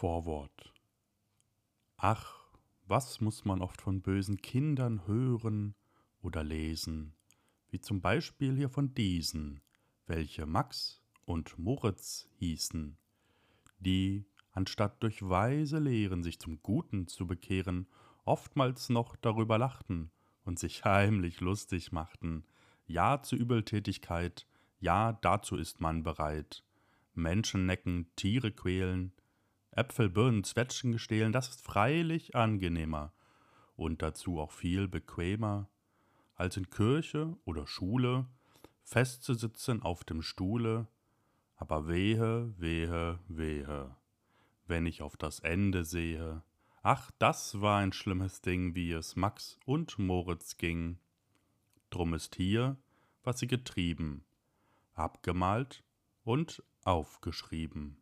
Vorwort Ach, was muss man oft von bösen Kindern hören oder lesen, wie zum Beispiel hier von diesen, welche Max und Moritz hießen, die, anstatt durch weise Lehren sich zum Guten zu bekehren, oftmals noch darüber lachten und sich heimlich lustig machten. Ja zur Übeltätigkeit, ja dazu ist man bereit. Menschen necken, Tiere quälen, Äpfel, Birnen, Zwetschgen stehlen, das ist freilich angenehmer und dazu auch viel bequemer, als in Kirche oder Schule festzusitzen auf dem Stuhle, aber wehe, wehe, wehe, wenn ich auf das Ende sehe, ach, das war ein schlimmes Ding, wie es Max und Moritz ging. Drum ist hier, was sie getrieben, abgemalt und aufgeschrieben.